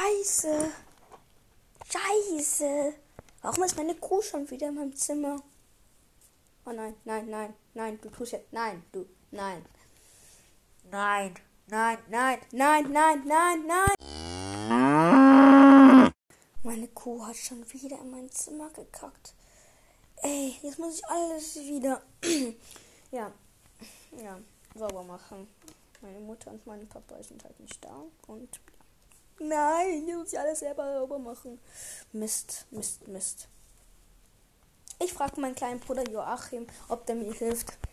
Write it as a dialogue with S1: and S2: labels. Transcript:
S1: Scheiße. Scheiße. Warum ist meine Kuh schon wieder in meinem Zimmer? Oh nein, nein, nein, nein, du tust jetzt. Nein, du, nein. Nein, nein, nein, nein, nein, nein, nein. Meine Kuh hat schon wieder in mein Zimmer gekackt. Ey, jetzt muss ich alles wieder. ja, ja, sauber machen. Meine Mutter und mein Papa sind halt nicht da. Und nein, ich muss ich alles selber sauber machen. Mist, Mist, Mist. Ich frage meinen kleinen Bruder Joachim, ob der mir hilft.